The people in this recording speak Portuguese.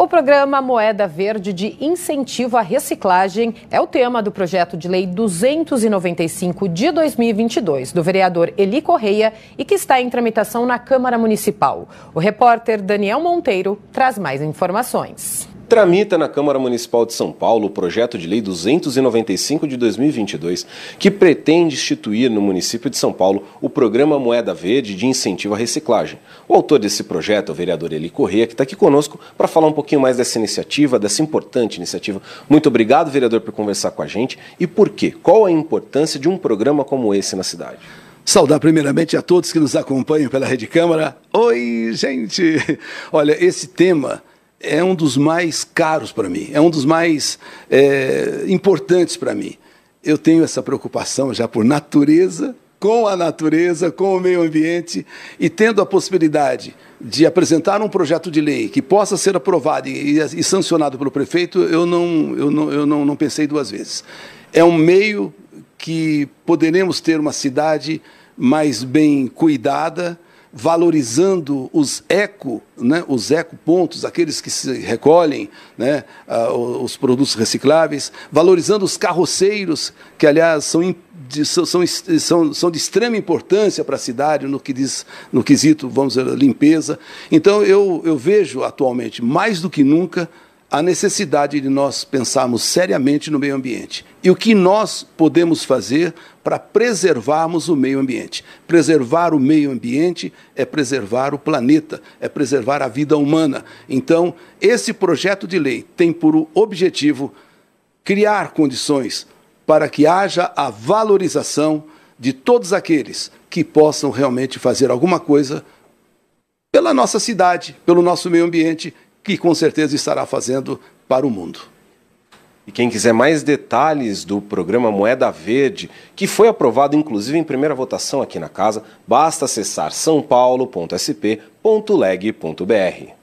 O programa Moeda Verde de Incentivo à Reciclagem é o tema do projeto de lei 295 de 2022 do vereador Eli Correia e que está em tramitação na Câmara Municipal. O repórter Daniel Monteiro traz mais informações. Tramita na Câmara Municipal de São Paulo o projeto de lei 295 de 2022, que pretende instituir no município de São Paulo o programa Moeda Verde de incentivo à reciclagem. O autor desse projeto é o vereador Eli Corrêa, que está aqui conosco para falar um pouquinho mais dessa iniciativa, dessa importante iniciativa. Muito obrigado, vereador, por conversar com a gente. E por quê? Qual a importância de um programa como esse na cidade? Saudar primeiramente a todos que nos acompanham pela Rede Câmara. Oi, gente! Olha, esse tema é um dos mais caros para mim, é um dos mais é, importantes para mim. Eu tenho essa preocupação já por natureza, com a natureza, com o meio ambiente, e tendo a possibilidade de apresentar um projeto de lei que possa ser aprovado e, e sancionado pelo prefeito, eu, não, eu, não, eu não, não pensei duas vezes. É um meio que poderemos ter uma cidade mais bem cuidada, valorizando os eco, né, os ecopontos, aqueles que se recolhem, né, uh, os produtos recicláveis, valorizando os carroceiros, que aliás são, de, são, são, são de extrema importância para a cidade no que diz no quesito, vamos dizer, limpeza. Então eu, eu vejo atualmente mais do que nunca a necessidade de nós pensarmos seriamente no meio ambiente e o que nós podemos fazer para preservarmos o meio ambiente. Preservar o meio ambiente é preservar o planeta, é preservar a vida humana. Então, esse projeto de lei tem por objetivo criar condições para que haja a valorização de todos aqueles que possam realmente fazer alguma coisa pela nossa cidade, pelo nosso meio ambiente que com certeza estará fazendo para o mundo. E quem quiser mais detalhes do programa Moeda Verde, que foi aprovado inclusive em primeira votação aqui na casa, basta acessar sãopaulo.sp.leg.br.